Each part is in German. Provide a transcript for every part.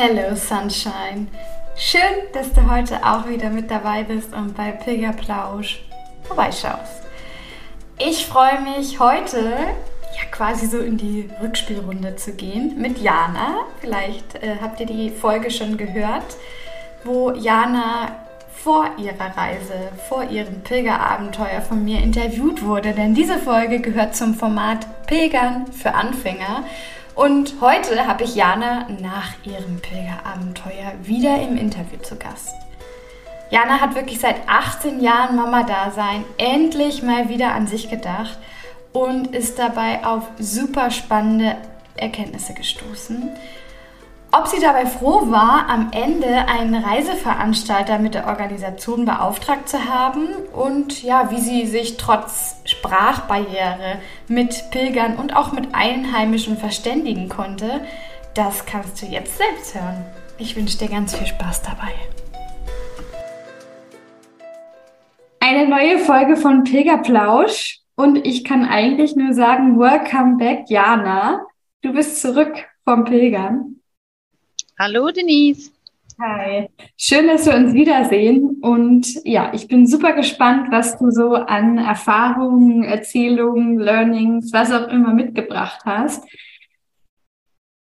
Hello Sunshine. Schön, dass du heute auch wieder mit dabei bist und bei Pilgerplausch vorbeischaust. Ich freue mich heute ja quasi so in die Rückspielrunde zu gehen mit Jana. Vielleicht äh, habt ihr die Folge schon gehört, wo Jana vor ihrer Reise, vor ihrem Pilgerabenteuer von mir interviewt wurde. Denn diese Folge gehört zum Format Pilgern für Anfänger. Und heute habe ich Jana nach ihrem Pilgerabenteuer wieder im Interview zu Gast. Jana hat wirklich seit 18 Jahren Mama-Dasein endlich mal wieder an sich gedacht und ist dabei auf super spannende Erkenntnisse gestoßen. Ob sie dabei froh war, am Ende einen Reiseveranstalter mit der Organisation beauftragt zu haben und ja, wie sie sich trotz Sprachbarriere mit Pilgern und auch mit Einheimischen verständigen konnte, das kannst du jetzt selbst hören. Ich wünsche dir ganz viel Spaß dabei. Eine neue Folge von Pilgerplausch und ich kann eigentlich nur sagen, welcome back, Jana. Du bist zurück vom Pilgern. Hallo Denise. Hi. Schön, dass wir uns wiedersehen. Und ja, ich bin super gespannt, was du so an Erfahrungen, Erzählungen, Learnings, was auch immer mitgebracht hast.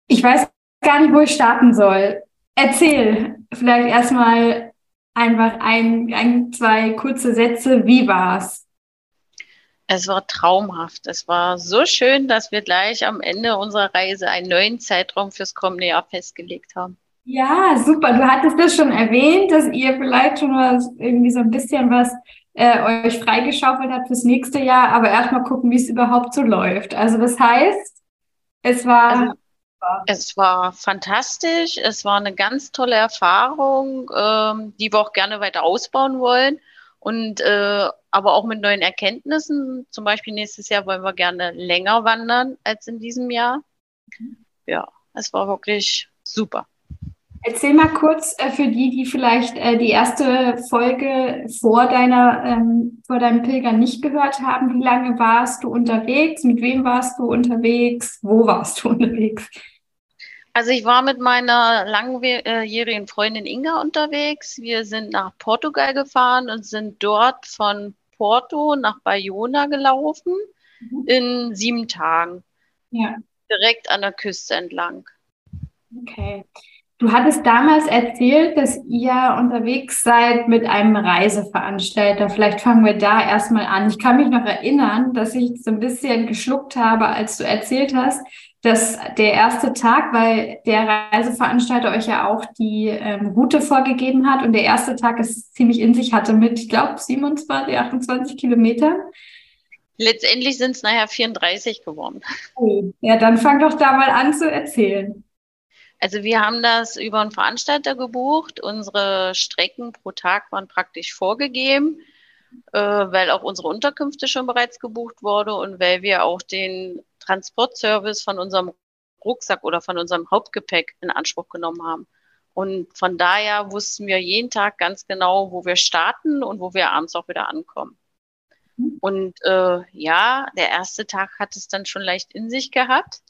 Ich weiß gar nicht, wo ich starten soll. Erzähl vielleicht erstmal einfach ein, ein, zwei kurze Sätze. Wie war's? Es war traumhaft. Es war so schön, dass wir gleich am Ende unserer Reise einen neuen Zeitraum fürs kommende Jahr festgelegt haben. Ja, super. Du hattest das schon erwähnt, dass ihr vielleicht schon was, irgendwie so ein bisschen was äh, euch freigeschaufelt habt fürs nächste Jahr, aber erstmal gucken, wie es überhaupt so läuft. Also das heißt, es war. Also, es war fantastisch. Es war eine ganz tolle Erfahrung, ähm, die wir auch gerne weiter ausbauen wollen. Und äh, aber auch mit neuen Erkenntnissen. Zum Beispiel nächstes Jahr wollen wir gerne länger wandern als in diesem Jahr. Ja, es war wirklich super. Erzähl mal kurz äh, für die, die vielleicht äh, die erste Folge vor deiner ähm, vor deinem Pilgern nicht gehört haben. Wie lange warst du unterwegs? Mit wem warst du unterwegs? Wo warst du unterwegs? Also ich war mit meiner langjährigen Freundin Inga unterwegs. Wir sind nach Portugal gefahren und sind dort von Porto nach Bayona gelaufen mhm. in sieben Tagen. Ja. Direkt an der Küste entlang. Okay. Du hattest damals erzählt, dass ihr unterwegs seid mit einem Reiseveranstalter. Vielleicht fangen wir da erstmal an. Ich kann mich noch erinnern, dass ich so ein bisschen geschluckt habe, als du erzählt hast, dass der erste Tag, weil der Reiseveranstalter euch ja auch die ähm, Route vorgegeben hat und der erste Tag es ziemlich in sich hatte mit, ich glaube, 27, 28 Kilometern. Letztendlich sind es nachher 34 geworden. Oh, ja, dann fang doch da mal an zu erzählen. Also wir haben das über einen Veranstalter gebucht. Unsere Strecken pro Tag waren praktisch vorgegeben, äh, weil auch unsere Unterkünfte schon bereits gebucht wurde und weil wir auch den Transportservice von unserem Rucksack oder von unserem Hauptgepäck in Anspruch genommen haben. Und von daher wussten wir jeden Tag ganz genau, wo wir starten und wo wir abends auch wieder ankommen. Und äh, ja, der erste Tag hat es dann schon leicht in sich gehabt.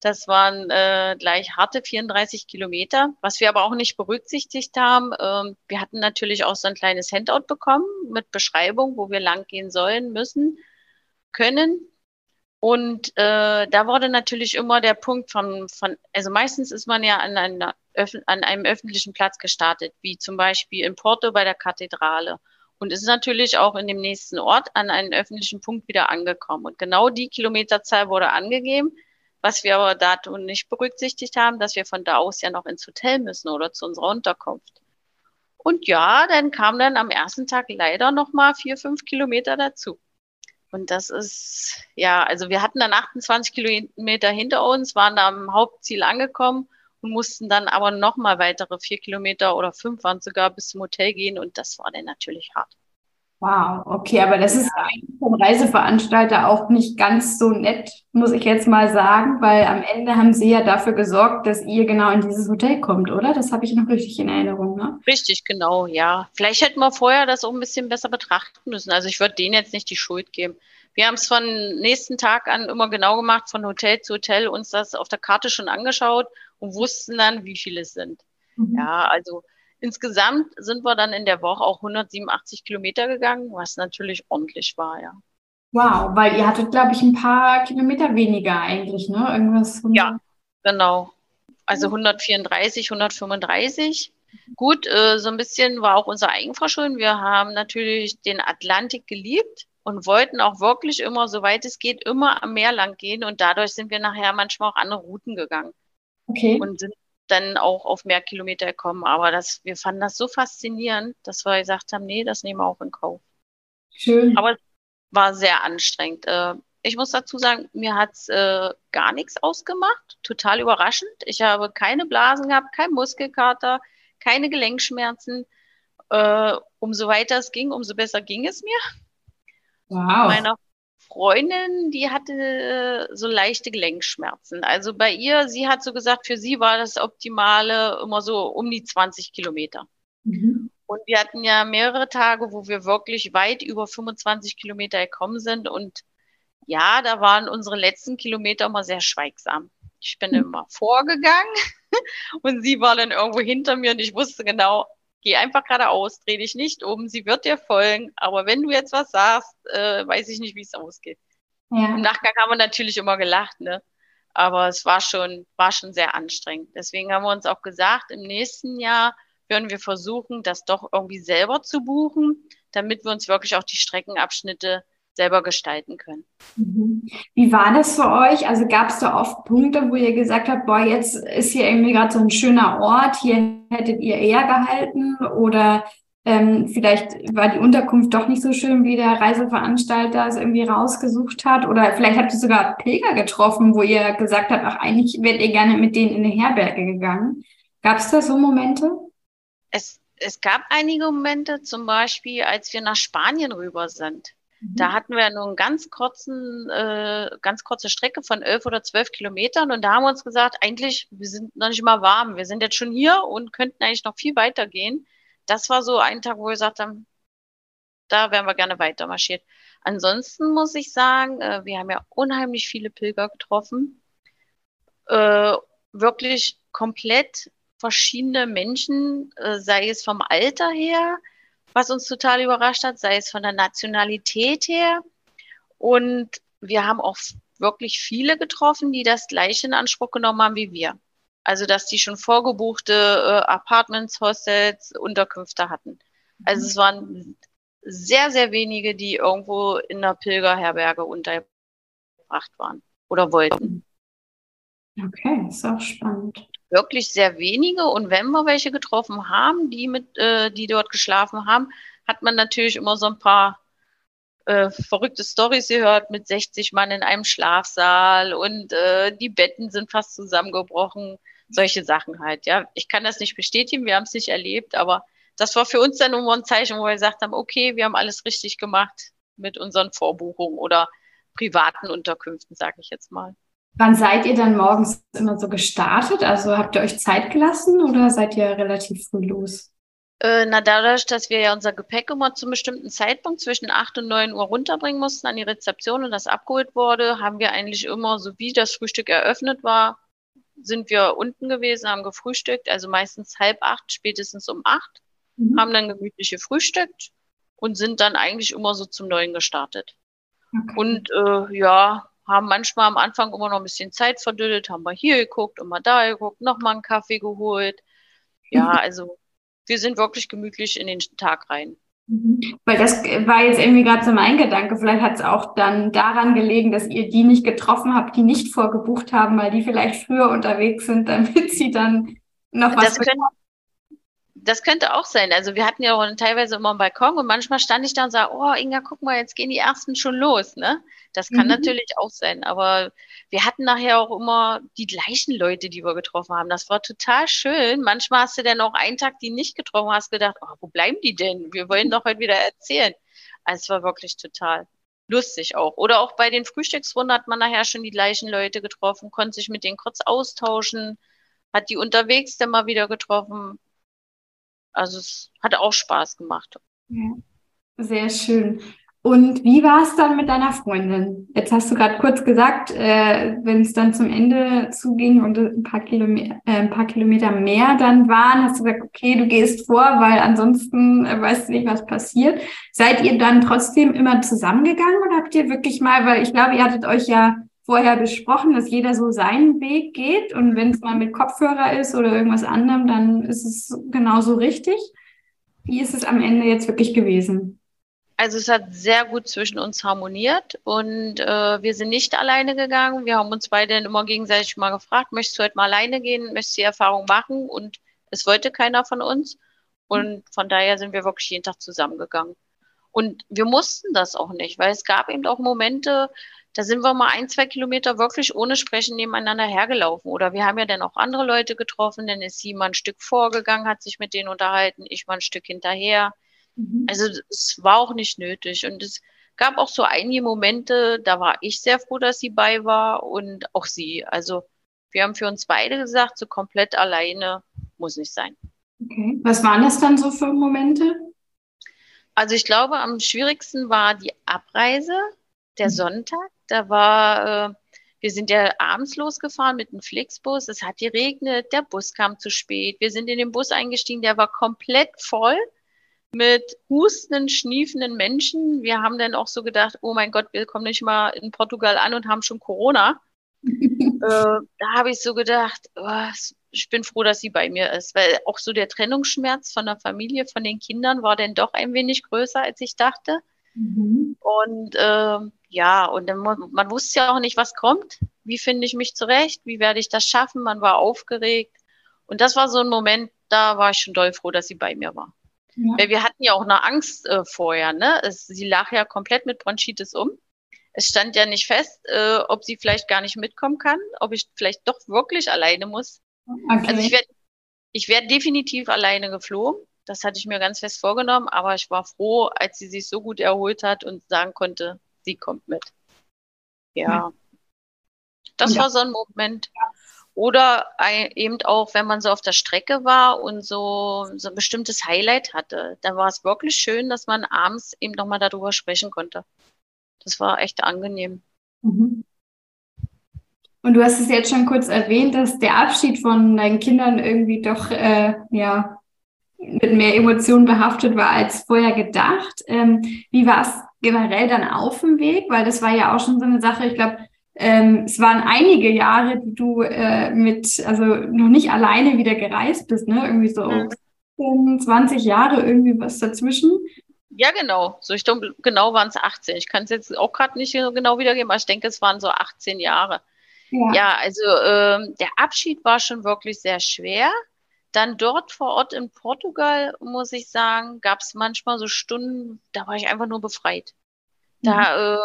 Das waren äh, gleich harte 34 Kilometer, was wir aber auch nicht berücksichtigt haben. Ähm, wir hatten natürlich auch so ein kleines Handout bekommen mit Beschreibung, wo wir lang gehen sollen, müssen, können. Und äh, da wurde natürlich immer der Punkt von, von, also meistens ist man ja an, einer, an einem öffentlichen Platz gestartet, wie zum Beispiel in Porto bei der Kathedrale. Und ist natürlich auch in dem nächsten Ort an einen öffentlichen Punkt wieder angekommen. Und genau die Kilometerzahl wurde angegeben. Was wir aber dazu nicht berücksichtigt haben, dass wir von da aus ja noch ins Hotel müssen oder zu unserer Unterkunft. Und ja, dann kam dann am ersten Tag leider nochmal vier, fünf Kilometer dazu. Und das ist, ja, also wir hatten dann 28 Kilometer hinter uns, waren da am Hauptziel angekommen und mussten dann aber nochmal weitere vier Kilometer oder fünf waren sogar bis zum Hotel gehen und das war dann natürlich hart. Wow, okay, aber das ist vom Reiseveranstalter auch nicht ganz so nett, muss ich jetzt mal sagen, weil am Ende haben sie ja dafür gesorgt, dass ihr genau in dieses Hotel kommt, oder? Das habe ich noch richtig in Erinnerung, ne? Richtig, genau, ja. Vielleicht hätten wir vorher das auch ein bisschen besser betrachten müssen. Also ich würde denen jetzt nicht die Schuld geben. Wir haben es von nächsten Tag an immer genau gemacht, von Hotel zu Hotel, uns das auf der Karte schon angeschaut und wussten dann, wie viele es sind. Mhm. Ja, also insgesamt sind wir dann in der Woche auch 187 Kilometer gegangen, was natürlich ordentlich war, ja. Wow, weil ihr hattet, glaube ich, ein paar Kilometer weniger eigentlich, ne? Irgendwas. 100... Ja, genau. Also 134, 135. Gut, äh, so ein bisschen war auch unser Eigenverschulden. Wir haben natürlich den Atlantik geliebt und wollten auch wirklich immer, soweit es geht, immer am Meer lang gehen. Und dadurch sind wir nachher manchmal auch andere Routen gegangen. Okay. Und sind dann auch auf mehr Kilometer gekommen. Aber das, wir fanden das so faszinierend, dass wir gesagt haben, nee, das nehmen wir auch in Kauf. Schön. Aber es war sehr anstrengend. Äh, ich muss dazu sagen, mir hat's äh, gar nichts ausgemacht. Total überraschend. Ich habe keine Blasen gehabt, kein Muskelkater, keine Gelenkschmerzen. Äh, umso weiter es ging, umso besser ging es mir. Wow. Meiner Freundin, die hatte äh, so leichte Gelenkschmerzen. Also bei ihr, sie hat so gesagt, für sie war das Optimale immer so um die 20 Kilometer. Mhm. Und wir hatten ja mehrere Tage, wo wir wirklich weit über 25 Kilometer gekommen sind. Und ja, da waren unsere letzten Kilometer immer sehr schweigsam. Ich bin mhm. immer vorgegangen und sie war dann irgendwo hinter mir und ich wusste genau, geh einfach geradeaus, dreh dich nicht um, sie wird dir folgen, aber wenn du jetzt was sagst, äh, weiß ich nicht, wie es ausgeht. Ja. Im Nachgang haben wir natürlich immer gelacht, ne? Aber es war schon, war schon sehr anstrengend. Deswegen haben wir uns auch gesagt, im nächsten Jahr würden wir versuchen, das doch irgendwie selber zu buchen, damit wir uns wirklich auch die Streckenabschnitte selber gestalten können. Mhm. Wie war das für euch? Also gab es da oft Punkte, wo ihr gesagt habt, boah, jetzt ist hier irgendwie gerade so ein schöner Ort, hier hättet ihr eher gehalten oder ähm, vielleicht war die Unterkunft doch nicht so schön, wie der Reiseveranstalter es irgendwie rausgesucht hat oder vielleicht habt ihr sogar Pilger getroffen, wo ihr gesagt habt, ach, eigentlich wärt ihr gerne mit denen in eine Herberge gegangen. Gab es da so Momente? Es, es gab einige Momente, zum Beispiel, als wir nach Spanien rüber sind. Da mhm. hatten wir nur einen ganz kurzen, äh, ganz kurze Strecke von elf oder zwölf Kilometern und da haben wir uns gesagt, eigentlich, wir sind noch nicht mal warm. Wir sind jetzt schon hier und könnten eigentlich noch viel weiter gehen. Das war so ein Tag, wo wir gesagt haben, da wären wir gerne weiter marschiert. Ansonsten muss ich sagen, äh, wir haben ja unheimlich viele Pilger getroffen. Äh, wirklich komplett verschiedene Menschen, äh, sei es vom Alter her, was uns total überrascht hat, sei es von der Nationalität her. Und wir haben auch wirklich viele getroffen, die das gleiche in Anspruch genommen haben wie wir. Also, dass die schon vorgebuchte äh, Apartments, Hostels, Unterkünfte hatten. Also, mhm. es waren sehr, sehr wenige, die irgendwo in einer Pilgerherberge untergebracht waren oder wollten. Okay, ist auch spannend wirklich sehr wenige. Und wenn wir welche getroffen haben, die mit, äh, die dort geschlafen haben, hat man natürlich immer so ein paar äh, verrückte Stories gehört mit 60 Mann in einem Schlafsaal und äh, die Betten sind fast zusammengebrochen. Solche Sachen halt, ja. Ich kann das nicht bestätigen, wir haben es nicht erlebt, aber das war für uns dann immer ein Zeichen, wo wir gesagt haben, okay, wir haben alles richtig gemacht mit unseren Vorbuchungen oder privaten Unterkünften, sage ich jetzt mal. Wann seid ihr dann morgens immer so gestartet? Also habt ihr euch Zeit gelassen oder seid ihr relativ früh los? Äh, na, dadurch, dass wir ja unser Gepäck immer zum bestimmten Zeitpunkt zwischen 8 und 9 Uhr runterbringen mussten an die Rezeption und das abgeholt wurde, haben wir eigentlich immer, so wie das Frühstück eröffnet war, sind wir unten gewesen, haben gefrühstückt, also meistens halb acht, spätestens um acht, mhm. haben dann gemütlich gefrühstückt und sind dann eigentlich immer so zum Neuen gestartet. Okay. Und äh, ja, haben manchmal am Anfang immer noch ein bisschen Zeit verdüdelt, haben mal hier geguckt und mal da geguckt, nochmal einen Kaffee geholt. Ja, also wir sind wirklich gemütlich in den Tag rein. Mhm. Weil das war jetzt irgendwie gerade so mein Gedanke. Vielleicht hat es auch dann daran gelegen, dass ihr die nicht getroffen habt, die nicht vorgebucht haben, weil die vielleicht früher unterwegs sind, damit sie dann noch was können, das könnte auch sein. Also wir hatten ja auch teilweise immer einen Balkon und manchmal stand ich da und sage, oh Inga, guck mal, jetzt gehen die ersten schon los, ne? Das kann mhm. natürlich auch sein. Aber wir hatten nachher auch immer die gleichen Leute, die wir getroffen haben. Das war total schön. Manchmal hast du dann auch einen Tag die nicht getroffen, hast gedacht, oh, wo bleiben die denn? Wir wollen doch heute wieder erzählen. Also es war wirklich total lustig auch. Oder auch bei den Frühstücksrunden hat man nachher schon die gleichen Leute getroffen, konnte sich mit denen kurz austauschen, hat die unterwegs dann mal wieder getroffen. Also es hat auch Spaß gemacht. Ja, sehr schön. Und wie war es dann mit deiner Freundin? Jetzt hast du gerade kurz gesagt, äh, wenn es dann zum Ende zuging und ein paar, Kilometer, äh, ein paar Kilometer mehr dann waren, hast du gesagt, okay, du gehst vor, weil ansonsten äh, weißt du nicht, was passiert. Seid ihr dann trotzdem immer zusammengegangen oder habt ihr wirklich mal, weil ich glaube, ihr hattet euch ja vorher besprochen, dass jeder so seinen Weg geht und wenn es mal mit Kopfhörer ist oder irgendwas anderem, dann ist es genauso richtig. Wie ist es am Ende jetzt wirklich gewesen? Also es hat sehr gut zwischen uns harmoniert und äh, wir sind nicht alleine gegangen. Wir haben uns beide immer gegenseitig mal gefragt, möchtest du heute mal alleine gehen, möchtest du die Erfahrung machen? Und es wollte keiner von uns. Und von daher sind wir wirklich jeden Tag zusammengegangen. Und wir mussten das auch nicht, weil es gab eben auch Momente, da sind wir mal ein, zwei Kilometer wirklich ohne Sprechen nebeneinander hergelaufen. Oder wir haben ja dann auch andere Leute getroffen, dann ist sie mal ein Stück vorgegangen, hat sich mit denen unterhalten, ich mal ein Stück hinterher. Mhm. Also es war auch nicht nötig. Und es gab auch so einige Momente, da war ich sehr froh, dass sie bei war und auch sie. Also wir haben für uns beide gesagt, so komplett alleine muss nicht sein. Okay. Was waren das dann so für Momente? Also ich glaube, am schwierigsten war die Abreise, der mhm. Sonntag. Da war, äh, wir sind ja abends losgefahren mit einem Flixbus. Es hat geregnet, der Bus kam zu spät. Wir sind in den Bus eingestiegen, der war komplett voll mit hustenden, schniefenden Menschen. Wir haben dann auch so gedacht, oh mein Gott, wir kommen nicht mal in Portugal an und haben schon Corona. äh, da habe ich so gedacht, oh, ich bin froh, dass sie bei mir ist, weil auch so der Trennungsschmerz von der Familie, von den Kindern war dann doch ein wenig größer, als ich dachte. Mhm. Und äh, ja, und dann, man wusste ja auch nicht, was kommt. Wie finde ich mich zurecht? Wie werde ich das schaffen? Man war aufgeregt. Und das war so ein Moment, da war ich schon doll froh, dass sie bei mir war. Ja. Weil wir hatten ja auch eine Angst äh, vorher, ne? Es, sie lag ja komplett mit Bronchitis um. Es stand ja nicht fest, äh, ob sie vielleicht gar nicht mitkommen kann, ob ich vielleicht doch wirklich alleine muss. Okay. Also ich werde ich werd definitiv alleine geflogen. Das hatte ich mir ganz fest vorgenommen, aber ich war froh, als sie sich so gut erholt hat und sagen konnte, sie kommt mit. Ja. Das ja. war so ein Moment. Oder eben auch, wenn man so auf der Strecke war und so, so ein bestimmtes Highlight hatte, dann war es wirklich schön, dass man abends eben nochmal darüber sprechen konnte. Das war echt angenehm. Mhm. Und du hast es jetzt schon kurz erwähnt, dass der Abschied von deinen Kindern irgendwie doch äh, ja mit mehr Emotionen behaftet war als vorher gedacht. Ähm, wie war es generell dann auf dem Weg? Weil das war ja auch schon so eine Sache, ich glaube, ähm, es waren einige Jahre, die du äh, mit, also noch nicht alleine wieder gereist bist, ne? Irgendwie so mhm. 20 Jahre, irgendwie was dazwischen. Ja, genau. So, ich glaube, genau waren es 18. Ich kann es jetzt auch gerade nicht genau wiedergeben, aber ich denke, es waren so 18 Jahre. Ja, ja also ähm, der Abschied war schon wirklich sehr schwer. Dann dort vor Ort in Portugal, muss ich sagen, gab es manchmal so Stunden, da war ich einfach nur befreit. Da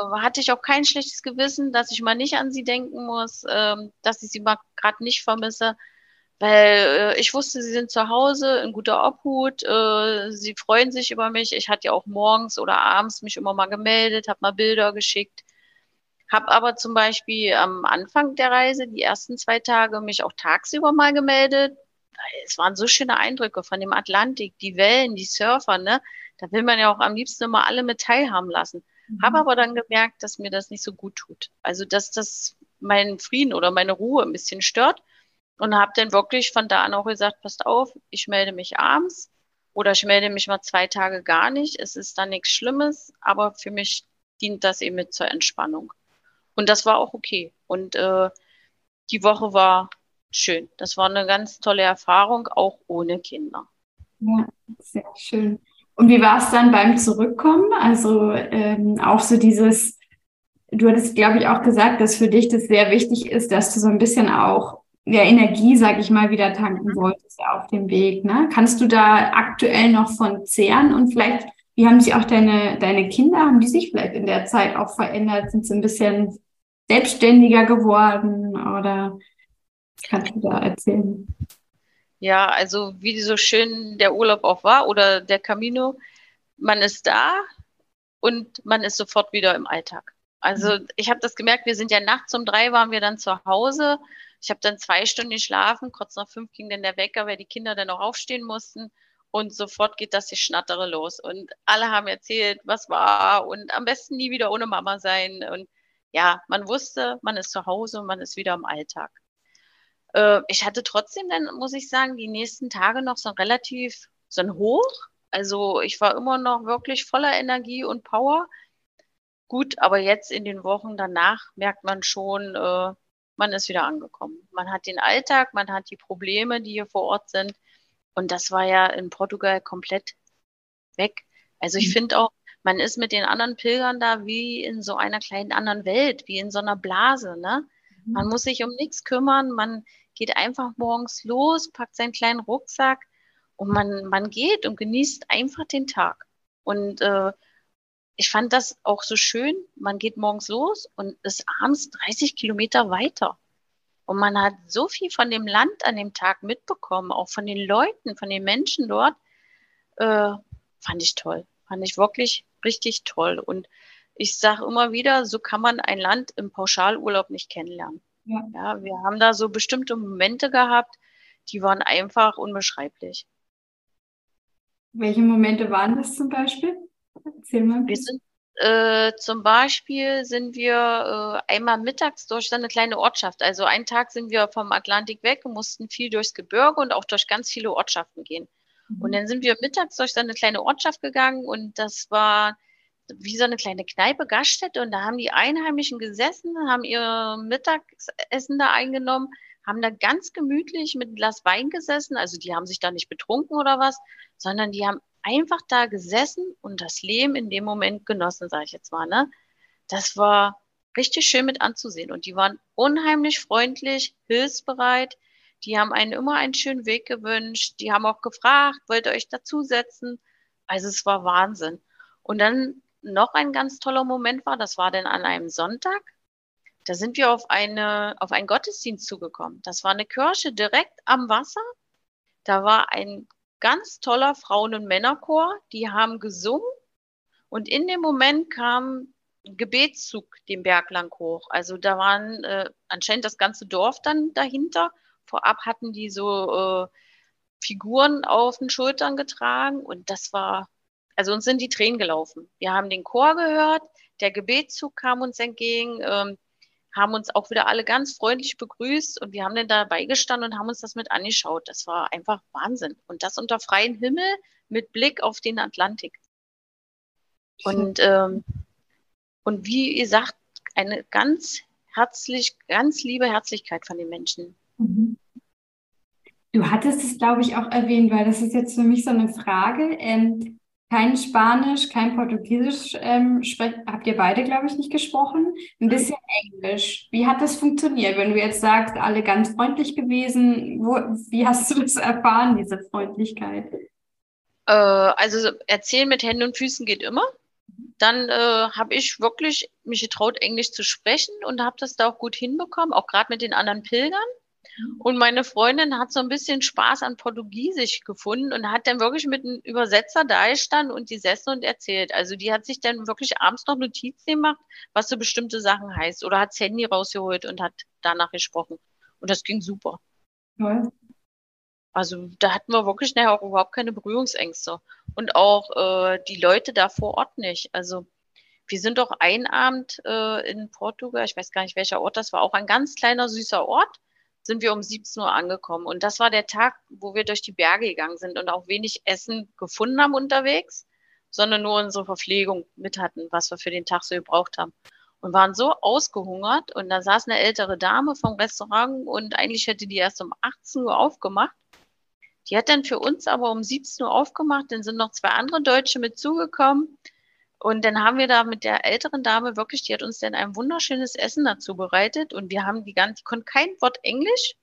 mhm. äh, hatte ich auch kein schlechtes Gewissen, dass ich mal nicht an sie denken muss, ähm, dass ich sie mal gerade nicht vermisse, weil äh, ich wusste, sie sind zu Hause in guter Obhut, äh, sie freuen sich über mich. Ich hatte ja auch morgens oder abends mich immer mal gemeldet, habe mal Bilder geschickt. Habe aber zum Beispiel am Anfang der Reise, die ersten zwei Tage, mich auch tagsüber mal gemeldet, es waren so schöne Eindrücke von dem Atlantik, die Wellen, die Surfer, ne? Da will man ja auch am liebsten immer alle mit teilhaben lassen. Mhm. Habe aber dann gemerkt, dass mir das nicht so gut tut. Also, dass das meinen Frieden oder meine Ruhe ein bisschen stört. Und habe dann wirklich von da an auch gesagt, passt auf, ich melde mich abends oder ich melde mich mal zwei Tage gar nicht. Es ist dann nichts Schlimmes, aber für mich dient das eben mit zur Entspannung. Und das war auch okay. Und äh, die Woche war schön. Das war eine ganz tolle Erfahrung, auch ohne Kinder. Ja, sehr schön. Und wie war es dann beim Zurückkommen? Also ähm, auch so dieses, du hattest, glaube ich, auch gesagt, dass für dich das sehr wichtig ist, dass du so ein bisschen auch ja, Energie, sag ich mal, wieder tanken wolltest auf dem Weg. Ne? Kannst du da aktuell noch von zehren und vielleicht, wie haben sich auch deine, deine Kinder, haben die sich vielleicht in der Zeit auch verändert? Sind sie ein bisschen selbstständiger geworden oder kannst du da erzählen? Ja, also wie so schön der Urlaub auch war oder der Camino, man ist da und man ist sofort wieder im Alltag. Also mhm. ich habe das gemerkt, wir sind ja nachts um drei waren wir dann zu Hause ich habe dann zwei Stunden geschlafen, kurz nach fünf ging dann der Wecker, weil die Kinder dann auch aufstehen mussten. Und sofort geht das die Schnattere los. Und alle haben erzählt, was war und am besten nie wieder ohne Mama sein. Und ja, man wusste, man ist zu Hause und man ist wieder im Alltag. Äh, ich hatte trotzdem dann, muss ich sagen, die nächsten Tage noch so ein relativ, so ein Hoch. Also ich war immer noch wirklich voller Energie und Power. Gut, aber jetzt in den Wochen danach merkt man schon, äh, man ist wieder angekommen. Man hat den Alltag, man hat die Probleme, die hier vor Ort sind. Und das war ja in Portugal komplett weg. Also ich mhm. finde auch, man ist mit den anderen Pilgern da wie in so einer kleinen anderen Welt, wie in so einer Blase. Ne? Man muss sich um nichts kümmern, man geht einfach morgens los, packt seinen kleinen Rucksack und man, man geht und genießt einfach den Tag. Und äh, ich fand das auch so schön. Man geht morgens los und ist abends 30 Kilometer weiter. Und man hat so viel von dem Land an dem Tag mitbekommen, auch von den Leuten, von den Menschen dort. Äh, fand ich toll. Fand ich wirklich richtig toll. Und ich sage immer wieder, so kann man ein Land im Pauschalurlaub nicht kennenlernen. Ja. ja, wir haben da so bestimmte Momente gehabt, die waren einfach unbeschreiblich. Welche Momente waren das zum Beispiel? Erzähl mal. Wir sind äh, zum Beispiel sind wir äh, einmal mittags durch so eine kleine Ortschaft. Also einen Tag sind wir vom Atlantik weg und mussten viel durchs Gebirge und auch durch ganz viele Ortschaften gehen. Mhm. Und dann sind wir mittags durch so eine kleine Ortschaft gegangen und das war wie so eine kleine Kneipe, Gaststätte und da haben die Einheimischen gesessen, haben ihr Mittagessen da eingenommen, haben da ganz gemütlich mit einem Glas Wein gesessen. Also die haben sich da nicht betrunken oder was, sondern die haben einfach da gesessen und das Leben in dem Moment genossen, sage ich jetzt mal. Ne? Das war richtig schön mit anzusehen. Und die waren unheimlich freundlich, hilfsbereit. Die haben einen immer einen schönen Weg gewünscht. Die haben auch gefragt, wollt ihr euch dazusetzen? Also es war Wahnsinn. Und dann noch ein ganz toller Moment war, das war dann an einem Sonntag. Da sind wir auf eine, auf einen Gottesdienst zugekommen. Das war eine Kirche direkt am Wasser. Da war ein ganz toller Frauen- und Männerchor, die haben gesungen und in dem Moment kam ein Gebetszug den Berg lang hoch. Also da waren äh, anscheinend das ganze Dorf dann dahinter. Vorab hatten die so äh, Figuren auf den Schultern getragen und das war, also uns sind die Tränen gelaufen. Wir haben den Chor gehört, der Gebetszug kam uns entgegen. Ähm, haben uns auch wieder alle ganz freundlich begrüßt und wir haben dann dabei gestanden und haben uns das mit angeschaut. Das war einfach Wahnsinn. Und das unter freiem Himmel mit Blick auf den Atlantik. Und, ähm, und wie ihr sagt, eine ganz herzlich, ganz liebe Herzlichkeit von den Menschen. Mhm. Du hattest es, glaube ich, auch erwähnt, weil das ist jetzt für mich so eine Frage. Ähm, kein Spanisch, kein Portugiesisch ähm, habt ihr beide, glaube ich, nicht gesprochen. Ein bisschen Englisch. Wie hat das funktioniert, wenn du jetzt sagst, alle ganz freundlich gewesen? Wo, wie hast du das erfahren, diese Freundlichkeit? Äh, also erzählen mit Händen und Füßen geht immer. Dann äh, habe ich wirklich mich getraut, Englisch zu sprechen und habe das da auch gut hinbekommen, auch gerade mit den anderen Pilgern. Und meine Freundin hat so ein bisschen Spaß an Portugiesisch gefunden und hat dann wirklich mit einem Übersetzer da gestanden und gesessen und erzählt. Also die hat sich dann wirklich abends noch Notizen gemacht, was so bestimmte Sachen heißt. Oder hat das Handy rausgeholt und hat danach gesprochen. Und das ging super. Ja. Also da hatten wir wirklich nachher auch überhaupt keine Berührungsängste. Und auch äh, die Leute da vor Ort nicht. Also wir sind doch ein Abend äh, in Portugal, ich weiß gar nicht welcher Ort das war, auch ein ganz kleiner süßer Ort sind wir um 17 Uhr angekommen. Und das war der Tag, wo wir durch die Berge gegangen sind und auch wenig Essen gefunden haben unterwegs, sondern nur unsere Verpflegung mit hatten, was wir für den Tag so gebraucht haben. Und waren so ausgehungert. Und da saß eine ältere Dame vom Restaurant und eigentlich hätte die erst um 18 Uhr aufgemacht. Die hat dann für uns aber um 17 Uhr aufgemacht. Dann sind noch zwei andere Deutsche mit zugekommen. Und dann haben wir da mit der älteren Dame wirklich, die hat uns dann ein wunderschönes Essen dazu bereitet und wir haben die ganze, die konnte kein Wort Englisch,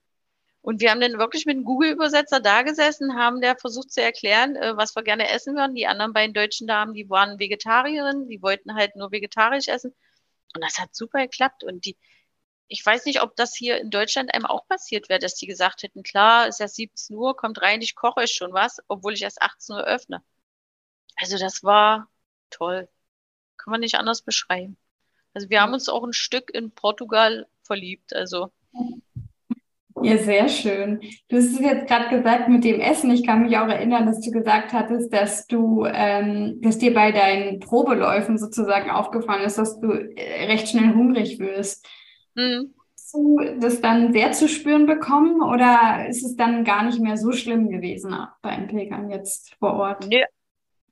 Und wir haben dann wirklich mit einem Google-Übersetzer da gesessen, haben der versucht zu erklären, äh, was wir gerne essen würden. Die anderen beiden deutschen Damen, die waren Vegetarierinnen, die wollten halt nur vegetarisch essen. Und das hat super geklappt. Und die, ich weiß nicht, ob das hier in Deutschland einem auch passiert wäre, dass die gesagt hätten, klar, ist ja 17 Uhr, kommt rein, ich koche euch schon was, obwohl ich erst 18 Uhr öffne. Also das war toll. Kann man nicht anders beschreiben. Also wir haben uns auch ein Stück in Portugal verliebt. Also ja, sehr schön. Du hast es jetzt gerade gesagt mit dem Essen. Ich kann mich auch erinnern, dass du gesagt hattest, dass du, ähm, dass dir bei deinen Probeläufen sozusagen aufgefallen ist, dass du äh, recht schnell hungrig wirst. Mhm. Hast du das dann sehr zu spüren bekommen oder ist es dann gar nicht mehr so schlimm gewesen beim Pilgern jetzt vor Ort? Nee,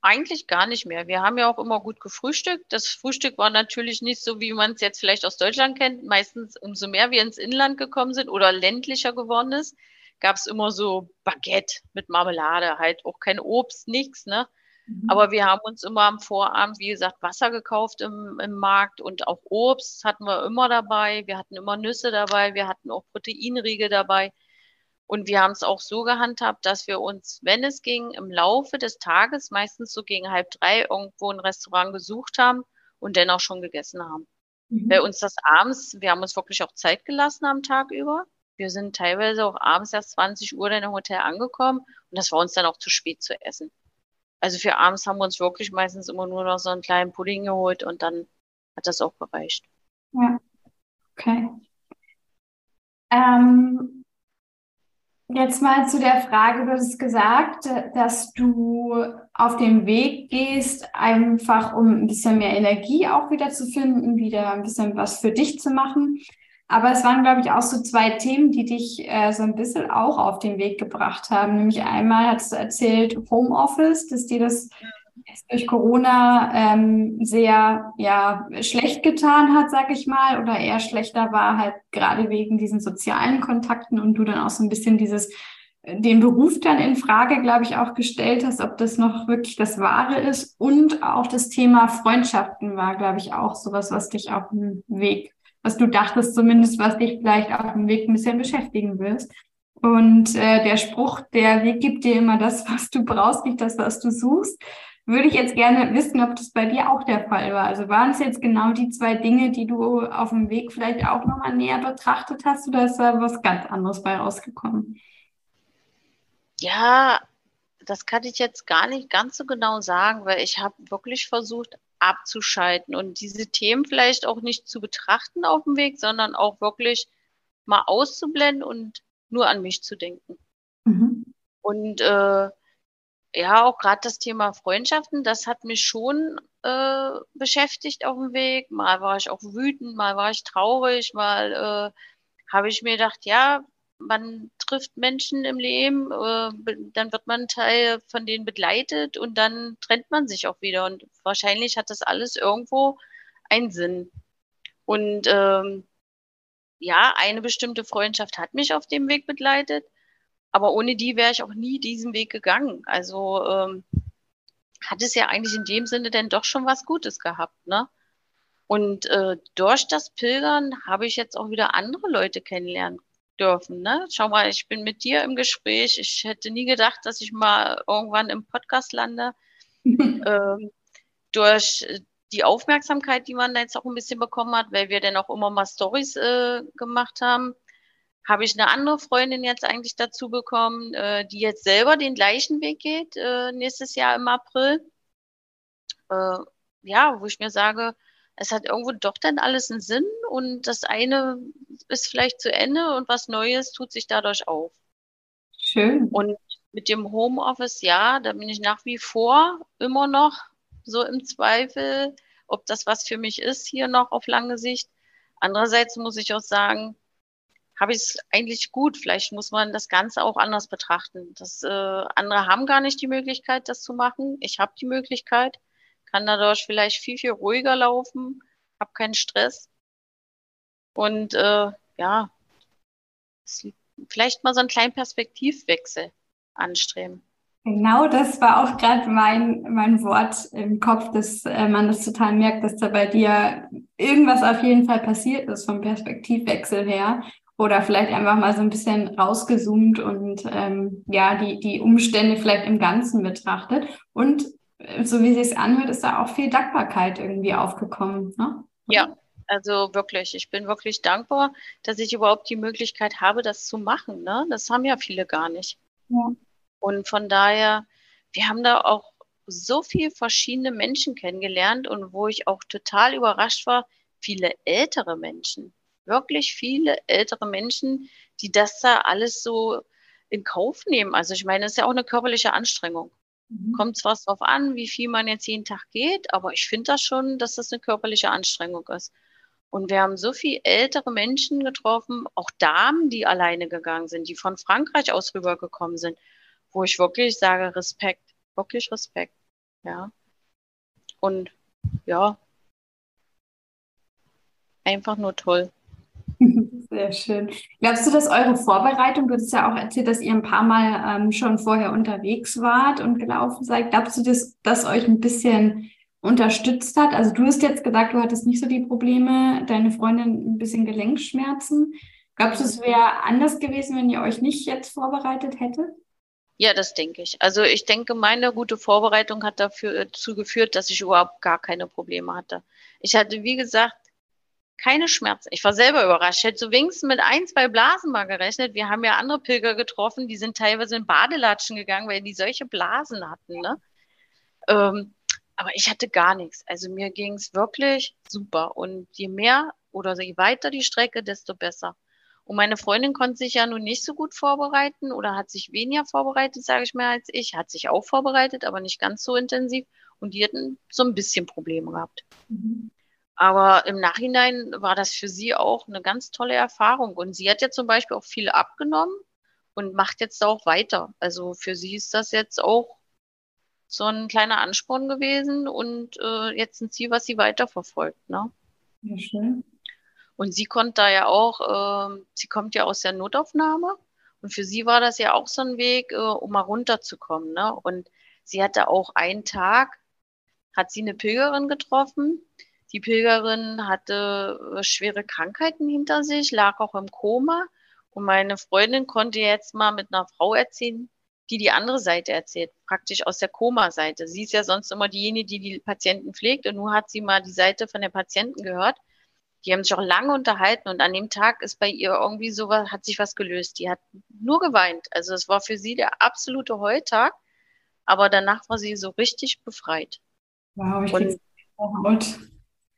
eigentlich gar nicht mehr. Wir haben ja auch immer gut gefrühstückt. Das Frühstück war natürlich nicht so, wie man es jetzt vielleicht aus Deutschland kennt. Meistens, umso mehr wir ins Inland gekommen sind oder ländlicher geworden ist, gab es immer so Baguette mit Marmelade, halt auch kein Obst, nichts, ne? Mhm. Aber wir haben uns immer am Vorabend, wie gesagt, Wasser gekauft im, im Markt und auch Obst hatten wir immer dabei. Wir hatten immer Nüsse dabei, wir hatten auch Proteinriegel dabei. Und wir haben es auch so gehandhabt, dass wir uns, wenn es ging, im Laufe des Tages, meistens so gegen halb drei, irgendwo ein Restaurant gesucht haben und dann auch schon gegessen haben. Mhm. Bei uns das abends, wir haben uns wirklich auch Zeit gelassen am Tag über. Wir sind teilweise auch abends erst 20 Uhr in im Hotel angekommen und das war uns dann auch zu spät zu essen. Also für abends haben wir uns wirklich meistens immer nur noch so einen kleinen Pudding geholt und dann hat das auch gereicht. Ja, okay. Ähm, Jetzt mal zu der Frage, du hast gesagt, dass du auf dem Weg gehst, einfach um ein bisschen mehr Energie auch wieder zu finden, wieder ein bisschen was für dich zu machen. Aber es waren, glaube ich, auch so zwei Themen, die dich äh, so ein bisschen auch auf den Weg gebracht haben. Nämlich einmal hast du erzählt Homeoffice, dass dir das durch Corona ähm, sehr ja, schlecht getan hat, sag ich mal, oder eher schlechter war, halt gerade wegen diesen sozialen Kontakten und du dann auch so ein bisschen dieses äh, den Beruf dann in Frage, glaube ich, auch gestellt hast, ob das noch wirklich das Wahre ist. Und auch das Thema Freundschaften war, glaube ich, auch sowas, was dich auf dem Weg, was du dachtest zumindest, was dich vielleicht auf dem Weg ein bisschen beschäftigen wirst. Und äh, der Spruch, der Weg gibt dir immer das, was du brauchst, nicht das, was du suchst würde ich jetzt gerne wissen, ob das bei dir auch der Fall war. Also waren es jetzt genau die zwei Dinge, die du auf dem Weg vielleicht auch nochmal näher betrachtet hast oder ist da was ganz anderes bei rausgekommen? Ja, das kann ich jetzt gar nicht ganz so genau sagen, weil ich habe wirklich versucht abzuschalten und diese Themen vielleicht auch nicht zu betrachten auf dem Weg, sondern auch wirklich mal auszublenden und nur an mich zu denken. Mhm. Und äh, ja, auch gerade das Thema Freundschaften, das hat mich schon äh, beschäftigt auf dem Weg. Mal war ich auch wütend, mal war ich traurig, mal äh, habe ich mir gedacht, ja, man trifft Menschen im Leben, äh, dann wird man Teil von denen begleitet und dann trennt man sich auch wieder. Und wahrscheinlich hat das alles irgendwo einen Sinn. Und ähm, ja, eine bestimmte Freundschaft hat mich auf dem Weg begleitet. Aber ohne die wäre ich auch nie diesen Weg gegangen. Also ähm, hat es ja eigentlich in dem Sinne denn doch schon was Gutes gehabt, ne? Und äh, durch das Pilgern habe ich jetzt auch wieder andere Leute kennenlernen dürfen. Ne? Schau mal, ich bin mit dir im Gespräch. Ich hätte nie gedacht, dass ich mal irgendwann im Podcast lande. ähm, durch die Aufmerksamkeit, die man da jetzt auch ein bisschen bekommen hat, weil wir dann auch immer mal Stories äh, gemacht haben, habe ich eine andere Freundin jetzt eigentlich dazu bekommen, äh, die jetzt selber den gleichen Weg geht, äh, nächstes Jahr im April. Äh, ja, wo ich mir sage, es hat irgendwo doch dann alles einen Sinn und das eine ist vielleicht zu Ende und was Neues tut sich dadurch auf. Schön. Und mit dem Homeoffice, ja, da bin ich nach wie vor immer noch so im Zweifel, ob das was für mich ist hier noch auf lange Sicht. Andererseits muss ich auch sagen, habe ich es eigentlich gut. Vielleicht muss man das Ganze auch anders betrachten. Das, äh, andere haben gar nicht die Möglichkeit, das zu machen. Ich habe die Möglichkeit, kann dadurch vielleicht viel, viel ruhiger laufen, habe keinen Stress. Und äh, ja, vielleicht mal so einen kleinen Perspektivwechsel anstreben. Genau, das war auch gerade mein, mein Wort im Kopf, dass äh, man das total merkt, dass da bei dir irgendwas auf jeden Fall passiert ist vom Perspektivwechsel her oder vielleicht einfach mal so ein bisschen rausgezoomt und ähm, ja, die, die Umstände vielleicht im Ganzen betrachtet. Und äh, so wie es anhört, ist da auch viel Dankbarkeit irgendwie aufgekommen. Ne? Ja, also wirklich, ich bin wirklich dankbar, dass ich überhaupt die Möglichkeit habe, das zu machen. Ne? Das haben ja viele gar nicht. Ja. Und von daher, wir haben da auch so viele verschiedene Menschen kennengelernt und wo ich auch total überrascht war, viele ältere Menschen, wirklich viele ältere Menschen, die das da alles so in Kauf nehmen. Also ich meine, es ist ja auch eine körperliche Anstrengung. Mhm. Kommt zwar drauf an, wie viel man jetzt jeden Tag geht, aber ich finde das schon, dass das eine körperliche Anstrengung ist. Und wir haben so viele ältere Menschen getroffen, auch Damen, die alleine gegangen sind, die von Frankreich aus rübergekommen sind, wo ich wirklich sage, Respekt, wirklich Respekt. Ja. Und ja, einfach nur toll. Sehr schön. Glaubst du, dass eure Vorbereitung, du hast ja auch erzählt, dass ihr ein paar Mal ähm, schon vorher unterwegs wart und gelaufen seid, glaubst du, dass das euch ein bisschen unterstützt hat? Also du hast jetzt gesagt, du hattest nicht so die Probleme, deine Freundin ein bisschen Gelenkschmerzen. Glaubst du, es wäre anders gewesen, wenn ihr euch nicht jetzt vorbereitet hättet? Ja, das denke ich. Also ich denke, meine gute Vorbereitung hat dafür dazu geführt, dass ich überhaupt gar keine Probleme hatte. Ich hatte, wie gesagt, keine Schmerzen. Ich war selber überrascht. Ich hätte so wenigstens mit ein, zwei Blasen mal gerechnet. Wir haben ja andere Pilger getroffen, die sind teilweise in Badelatschen gegangen, weil die solche Blasen hatten. Ne? Ähm, aber ich hatte gar nichts. Also mir ging es wirklich super. Und je mehr oder je weiter die Strecke, desto besser. Und meine Freundin konnte sich ja nun nicht so gut vorbereiten oder hat sich weniger vorbereitet, sage ich mal, als ich. Hat sich auch vorbereitet, aber nicht ganz so intensiv. Und die hatten so ein bisschen Probleme gehabt. Mhm. Aber im Nachhinein war das für sie auch eine ganz tolle Erfahrung. Und sie hat ja zum Beispiel auch viel abgenommen und macht jetzt auch weiter. Also für sie ist das jetzt auch so ein kleiner Ansporn gewesen und äh, jetzt ein Ziel, was sie weiterverfolgt. Ne? Ja, schön. Und sie konnte da ja auch, äh, sie kommt ja aus der Notaufnahme und für sie war das ja auch so ein Weg, äh, um mal runterzukommen. Ne? Und sie hatte auch einen Tag, hat sie eine Pilgerin getroffen, die Pilgerin hatte äh, schwere Krankheiten hinter sich, lag auch im Koma. Und meine Freundin konnte jetzt mal mit einer Frau erzählen, die die andere Seite erzählt, praktisch aus der Koma-Seite. Sie ist ja sonst immer diejenige, die die Patienten pflegt. Und nun hat sie mal die Seite von der Patienten gehört. Die haben sich auch lange unterhalten und an dem Tag ist bei ihr irgendwie so was, hat sich was gelöst. Die hat nur geweint. Also es war für sie der absolute Heutag. Aber danach war sie so richtig befreit. Wow, ich und,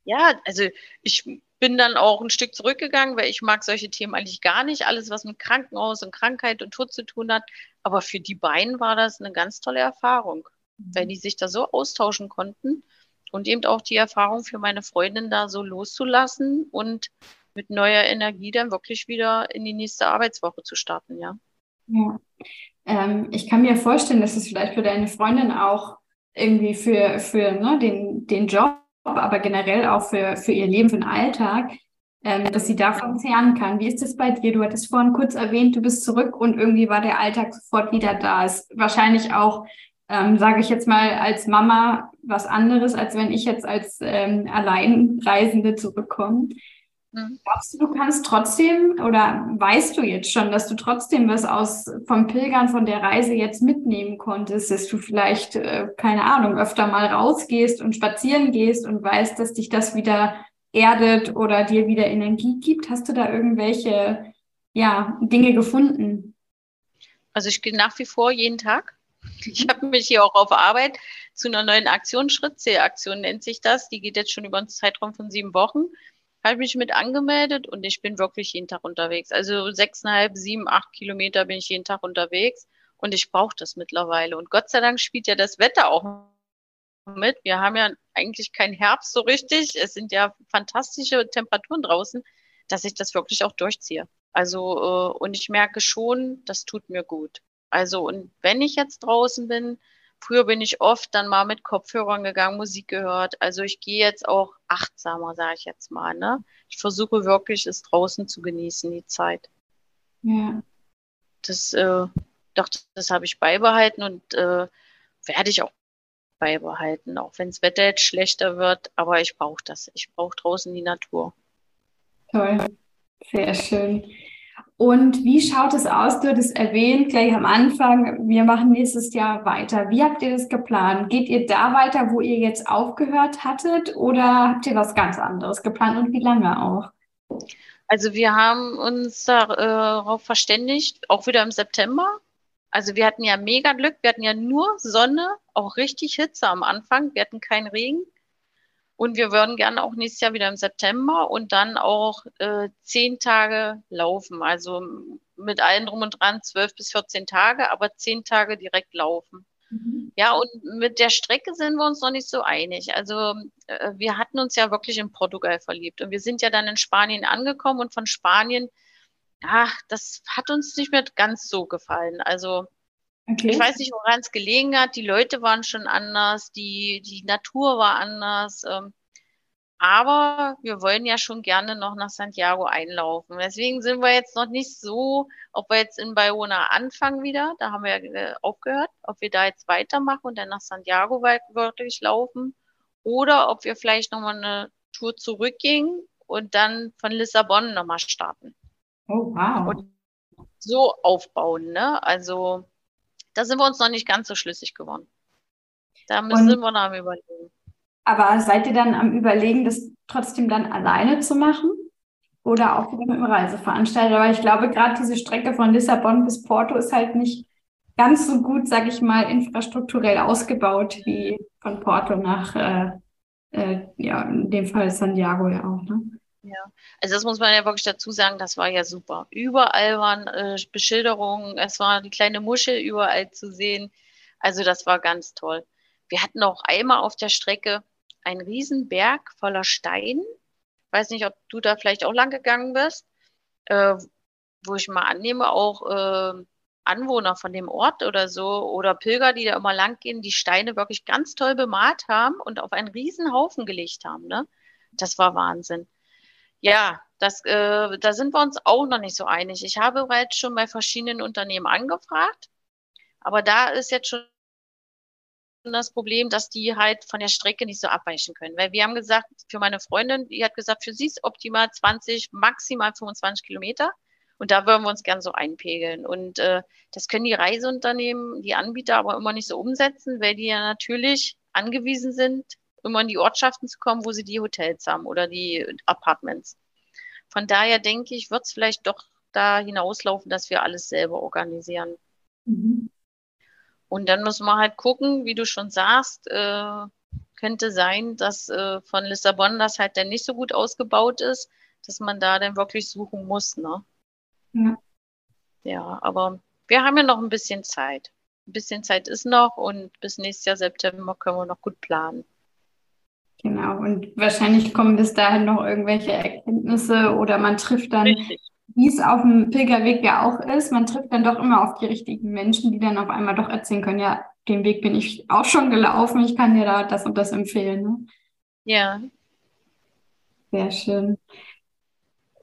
ja, also ich bin dann auch ein Stück zurückgegangen, weil ich mag solche Themen eigentlich gar nicht. Alles, was mit Krankenhaus und Krankheit und Tod zu tun hat. Aber für die beiden war das eine ganz tolle Erfahrung, mhm. weil die sich da so austauschen konnten und eben auch die Erfahrung für meine Freundin da so loszulassen und mit neuer Energie dann wirklich wieder in die nächste Arbeitswoche zu starten, ja. Ja. Ähm, ich kann mir vorstellen, dass es vielleicht für deine Freundin auch irgendwie für, für ne, den, den Job aber generell auch für, für ihr Leben, für den Alltag, ähm, dass sie davon zehren kann. Wie ist das bei dir? Du hattest vorhin kurz erwähnt, du bist zurück und irgendwie war der Alltag sofort wieder da. Ist wahrscheinlich auch, ähm, sage ich jetzt mal, als Mama was anderes, als wenn ich jetzt als ähm, Alleinreisende zurückkomme. Mhm. Glaubst du, du kannst trotzdem oder weißt du jetzt schon, dass du trotzdem was aus vom Pilgern von der Reise jetzt mitnehmen konntest, dass du vielleicht, äh, keine Ahnung, öfter mal rausgehst und spazieren gehst und weißt, dass dich das wieder erdet oder dir wieder Energie gibt? Hast du da irgendwelche ja, Dinge gefunden? Also ich gehe nach wie vor jeden Tag. Ich habe mich hier auch auf Arbeit zu einer neuen Aktion, Schrittzählaktion nennt sich das. Die geht jetzt schon über einen Zeitraum von sieben Wochen habe mich mit angemeldet und ich bin wirklich jeden Tag unterwegs. Also sechseinhalb, sieben, acht Kilometer bin ich jeden Tag unterwegs und ich brauche das mittlerweile. Und Gott sei Dank spielt ja das Wetter auch mit. Wir haben ja eigentlich keinen Herbst so richtig. Es sind ja fantastische Temperaturen draußen, dass ich das wirklich auch durchziehe. Also, äh, und ich merke schon, das tut mir gut. Also, und wenn ich jetzt draußen bin, Früher bin ich oft dann mal mit Kopfhörern gegangen, Musik gehört. Also ich gehe jetzt auch achtsamer, sage ich jetzt mal. Ne? Ich versuche wirklich, es draußen zu genießen, die Zeit. Ja. Das, äh, doch, das habe ich beibehalten und äh, werde ich auch beibehalten, auch wenn das Wetter jetzt schlechter wird. Aber ich brauche das. Ich brauche draußen die Natur. Toll, sehr schön. Und wie schaut es aus? Du hattest erwähnt gleich am Anfang, wir machen nächstes Jahr weiter. Wie habt ihr das geplant? Geht ihr da weiter, wo ihr jetzt aufgehört hattet oder habt ihr was ganz anderes geplant und wie lange auch? Also wir haben uns darauf verständigt, auch wieder im September. Also wir hatten ja mega Glück, wir hatten ja nur Sonne, auch richtig Hitze am Anfang, wir hatten keinen Regen. Und wir würden gerne auch nächstes Jahr wieder im September und dann auch äh, zehn Tage laufen. Also mit allen drum und dran zwölf bis 14 Tage, aber zehn Tage direkt laufen. Mhm. Ja, und mit der Strecke sind wir uns noch nicht so einig. Also äh, wir hatten uns ja wirklich in Portugal verliebt und wir sind ja dann in Spanien angekommen und von Spanien, ach, das hat uns nicht mehr ganz so gefallen. Also Okay. Ich weiß nicht, woran es gelegen hat. Die Leute waren schon anders, die, die Natur war anders. Ähm, aber wir wollen ja schon gerne noch nach Santiago einlaufen. Deswegen sind wir jetzt noch nicht so, ob wir jetzt in Bayona anfangen wieder, da haben wir ja äh, aufgehört, ob wir da jetzt weitermachen und dann nach Santiago wirklich laufen oder ob wir vielleicht nochmal eine Tour zurückgehen und dann von Lissabon nochmal starten. Oh, wow. Und so aufbauen, ne? Also da sind wir uns noch nicht ganz so schlüssig geworden. Da müssen Und, wir noch am Überlegen. Aber seid ihr dann am Überlegen, das trotzdem dann alleine zu machen? Oder auch wieder mit dem Reiseveranstalter? Weil ich glaube, gerade diese Strecke von Lissabon bis Porto ist halt nicht ganz so gut, sage ich mal, infrastrukturell ausgebaut wie von Porto nach, äh, äh, ja, in dem Fall Santiago ja auch. Ne? Ja, also das muss man ja wirklich dazu sagen, das war ja super. Überall waren äh, Beschilderungen, es war die kleine Muschel überall zu sehen. Also das war ganz toll. Wir hatten auch einmal auf der Strecke einen riesen Berg voller Stein. Ich weiß nicht, ob du da vielleicht auch lang gegangen bist, äh, wo ich mal annehme, auch äh, Anwohner von dem Ort oder so oder Pilger, die da immer lang gehen, die Steine wirklich ganz toll bemalt haben und auf einen riesen Haufen gelegt haben. Ne? Das war Wahnsinn. Ja, das, äh, da sind wir uns auch noch nicht so einig. Ich habe bereits schon bei verschiedenen Unternehmen angefragt, aber da ist jetzt schon das Problem, dass die halt von der Strecke nicht so abweichen können. Weil wir haben gesagt, für meine Freundin, die hat gesagt, für sie ist optimal 20, maximal 25 Kilometer. Und da würden wir uns gern so einpegeln. Und äh, das können die Reiseunternehmen, die Anbieter aber immer nicht so umsetzen, weil die ja natürlich angewiesen sind, immer in die Ortschaften zu kommen, wo sie die Hotels haben oder die Apartments. Von daher denke ich, wird es vielleicht doch da hinauslaufen, dass wir alles selber organisieren. Mhm. Und dann muss man halt gucken, wie du schon sagst, äh, könnte sein, dass äh, von Lissabon das halt dann nicht so gut ausgebaut ist, dass man da dann wirklich suchen muss. Ne? Ja. ja, aber wir haben ja noch ein bisschen Zeit. Ein bisschen Zeit ist noch und bis nächstes Jahr September können wir noch gut planen. Genau, und wahrscheinlich kommen bis dahin noch irgendwelche Erkenntnisse oder man trifft dann, wie es auf dem Pilgerweg ja auch ist, man trifft dann doch immer auf die richtigen Menschen, die dann auf einmal doch erzählen können, ja, den Weg bin ich auch schon gelaufen, ich kann dir da das und das empfehlen. Ne? Ja. Sehr schön.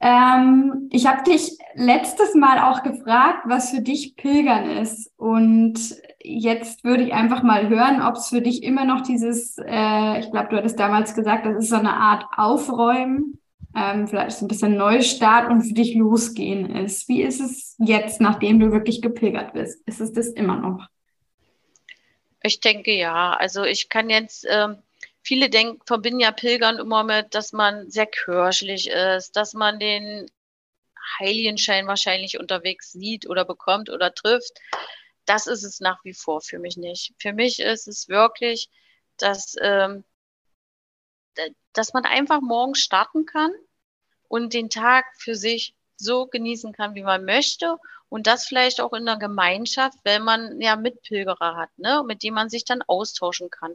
Ähm, ich habe dich letztes Mal auch gefragt, was für dich Pilgern ist. Und jetzt würde ich einfach mal hören, ob es für dich immer noch dieses, äh, ich glaube, du hattest damals gesagt, das ist so eine Art Aufräumen, ähm, vielleicht so ein bisschen Neustart und für dich losgehen ist. Wie ist es jetzt, nachdem du wirklich gepilgert bist? Ist es das immer noch? Ich denke ja. Also ich kann jetzt, ähm, viele denken, verbinden ja Pilgern immer mit, dass man sehr kirchlich ist, dass man den Heiligenschein wahrscheinlich unterwegs sieht oder bekommt oder trifft. Das ist es nach wie vor für mich nicht. Für mich ist es wirklich, dass, ähm, dass man einfach morgens starten kann und den Tag für sich so genießen kann, wie man möchte. Und das vielleicht auch in der Gemeinschaft, wenn man ja Mitpilgerer hat, ne, mit dem man sich dann austauschen kann.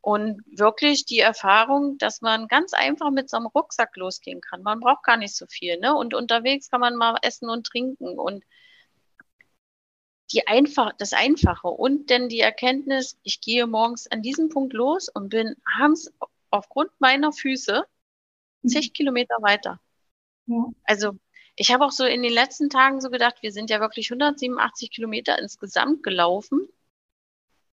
Und wirklich die Erfahrung, dass man ganz einfach mit so einem Rucksack losgehen kann. Man braucht gar nicht so viel, ne? Und unterwegs kann man mal essen und trinken und die einfach, das Einfache und denn die Erkenntnis, ich gehe morgens an diesem Punkt los und bin abends aufgrund meiner Füße zig mhm. Kilometer weiter. Ja. Also ich habe auch so in den letzten Tagen so gedacht, wir sind ja wirklich 187 Kilometer insgesamt gelaufen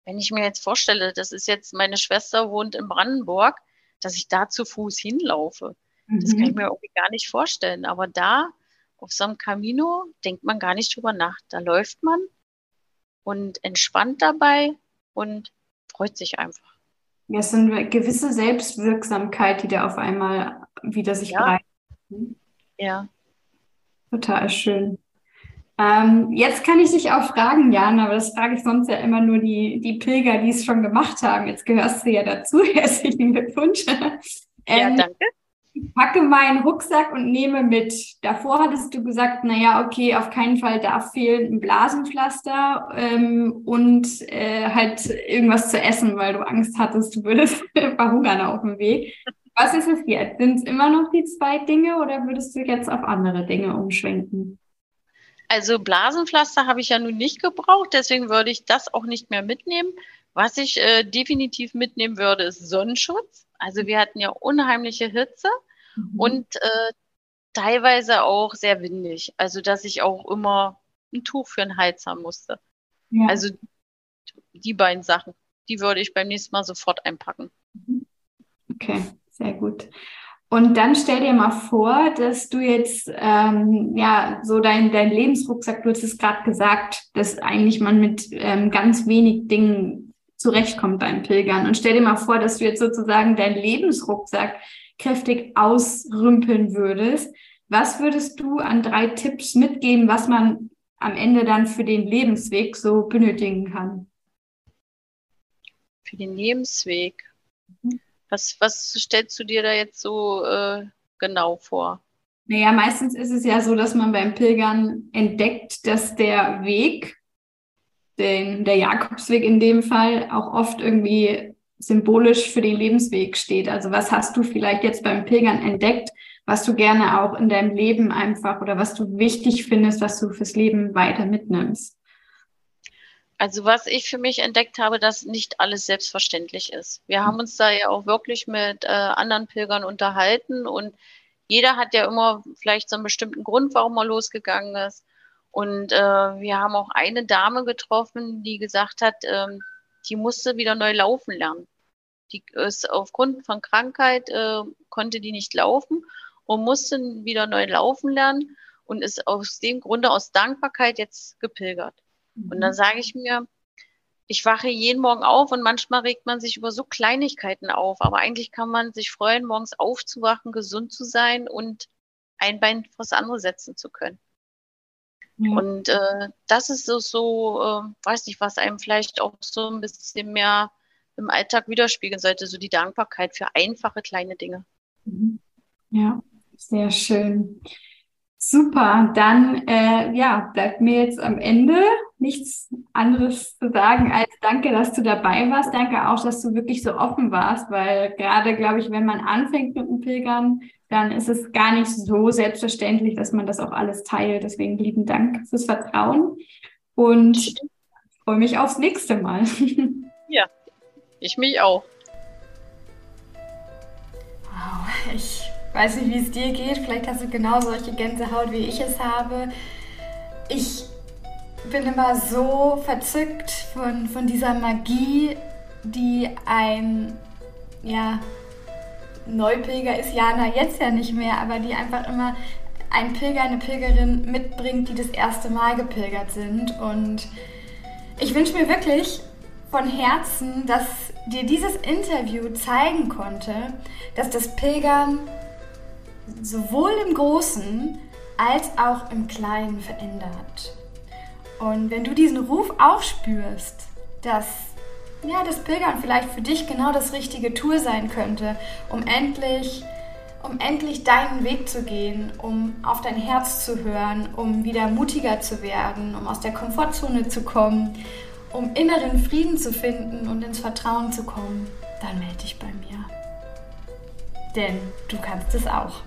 wenn ich mir jetzt vorstelle, das ist jetzt, meine Schwester wohnt in Brandenburg, dass ich da zu Fuß hinlaufe. Mhm. Das kann ich mhm. mir irgendwie gar nicht vorstellen. Aber da auf so einem Camino denkt man gar nicht drüber nach. Da läuft man und entspannt dabei und freut sich einfach. Ja, es ist eine gewisse Selbstwirksamkeit, die da auf einmal wieder sich ja. bereitet. Ja. Total schön. Ähm, jetzt kann ich dich auch fragen, Jan, aber das frage ich sonst ja immer nur die, die Pilger, die es schon gemacht haben. Jetzt gehörst du ja dazu. Herzlichen Glückwunsch. Ähm, ja, danke. Packe meinen Rucksack und nehme mit. Davor hattest du gesagt, naja, okay, auf keinen Fall darf fehlen ein Blasenpflaster ähm, und äh, halt irgendwas zu essen, weil du Angst hattest, du würdest verhungern auf dem Weg. Was ist es jetzt? Sind es immer noch die zwei Dinge oder würdest du jetzt auf andere Dinge umschwenken? Also Blasenpflaster habe ich ja nun nicht gebraucht, deswegen würde ich das auch nicht mehr mitnehmen. Was ich äh, definitiv mitnehmen würde, ist Sonnenschutz. Also wir hatten ja unheimliche Hitze mhm. und äh, teilweise auch sehr windig. Also dass ich auch immer ein Tuch für den Hals haben musste. Ja. Also die beiden Sachen, die würde ich beim nächsten Mal sofort einpacken. Mhm. Okay, sehr gut. Und dann stell dir mal vor, dass du jetzt ähm, ja so dein, dein Lebensrucksack, du hast es gerade gesagt, dass eigentlich man mit ähm, ganz wenig Dingen zurechtkommt beim Pilgern. Und stell dir mal vor, dass du jetzt sozusagen deinen Lebensrucksack kräftig ausrümpeln würdest. Was würdest du an drei Tipps mitgeben, was man am Ende dann für den Lebensweg so benötigen kann? Für den Lebensweg. Mhm. Was, was stellst du dir da jetzt so äh, genau vor? Naja, meistens ist es ja so, dass man beim Pilgern entdeckt, dass der Weg, den, der Jakobsweg in dem Fall, auch oft irgendwie symbolisch für den Lebensweg steht. Also was hast du vielleicht jetzt beim Pilgern entdeckt, was du gerne auch in deinem Leben einfach oder was du wichtig findest, was du fürs Leben weiter mitnimmst? Also was ich für mich entdeckt habe, dass nicht alles selbstverständlich ist. Wir haben uns da ja auch wirklich mit äh, anderen Pilgern unterhalten und jeder hat ja immer vielleicht so einen bestimmten Grund, warum er losgegangen ist. Und äh, wir haben auch eine Dame getroffen, die gesagt hat, ähm, die musste wieder neu laufen lernen. Die ist aufgrund von Krankheit äh, konnte die nicht laufen und musste wieder neu laufen lernen und ist aus dem Grunde aus Dankbarkeit jetzt gepilgert. Und dann mhm. sage ich mir, ich wache jeden Morgen auf und manchmal regt man sich über so Kleinigkeiten auf. Aber eigentlich kann man sich freuen, morgens aufzuwachen, gesund zu sein und ein Bein fürs andere setzen zu können. Ja. Und äh, das ist so, so äh, weiß nicht, was einem vielleicht auch so ein bisschen mehr im Alltag widerspiegeln sollte, so die Dankbarkeit für einfache kleine Dinge. Mhm. Ja, sehr schön. Super, dann äh, ja, bleibt mir jetzt am Ende nichts anderes zu sagen als danke, dass du dabei warst. Danke auch, dass du wirklich so offen warst, weil gerade, glaube ich, wenn man anfängt mit dem Pilgern, dann ist es gar nicht so selbstverständlich, dass man das auch alles teilt. Deswegen lieben Dank fürs Vertrauen und ich freue mich aufs nächste Mal. Ja, ich mich auch. Wow, ich weiß nicht, wie es dir geht. Vielleicht hast du genau solche Gänsehaut, wie ich es habe. Ich bin immer so verzückt von, von dieser Magie, die ein ja, Neupilger ist Jana jetzt ja nicht mehr, aber die einfach immer ein Pilger, eine Pilgerin mitbringt, die das erste Mal gepilgert sind. Und ich wünsche mir wirklich von Herzen, dass dir dieses Interview zeigen konnte, dass das Pilgern sowohl im Großen als auch im Kleinen verändert. Und wenn du diesen Ruf aufspürst, dass ja, das Pilgern vielleicht für dich genau das richtige Tour sein könnte, um endlich, um endlich deinen Weg zu gehen, um auf dein Herz zu hören, um wieder mutiger zu werden, um aus der Komfortzone zu kommen, um inneren Frieden zu finden und ins Vertrauen zu kommen, dann melde dich bei mir. Denn du kannst es auch.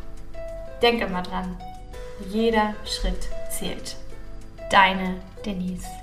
Denk immer dran, jeder Schritt zählt. Deine Denise.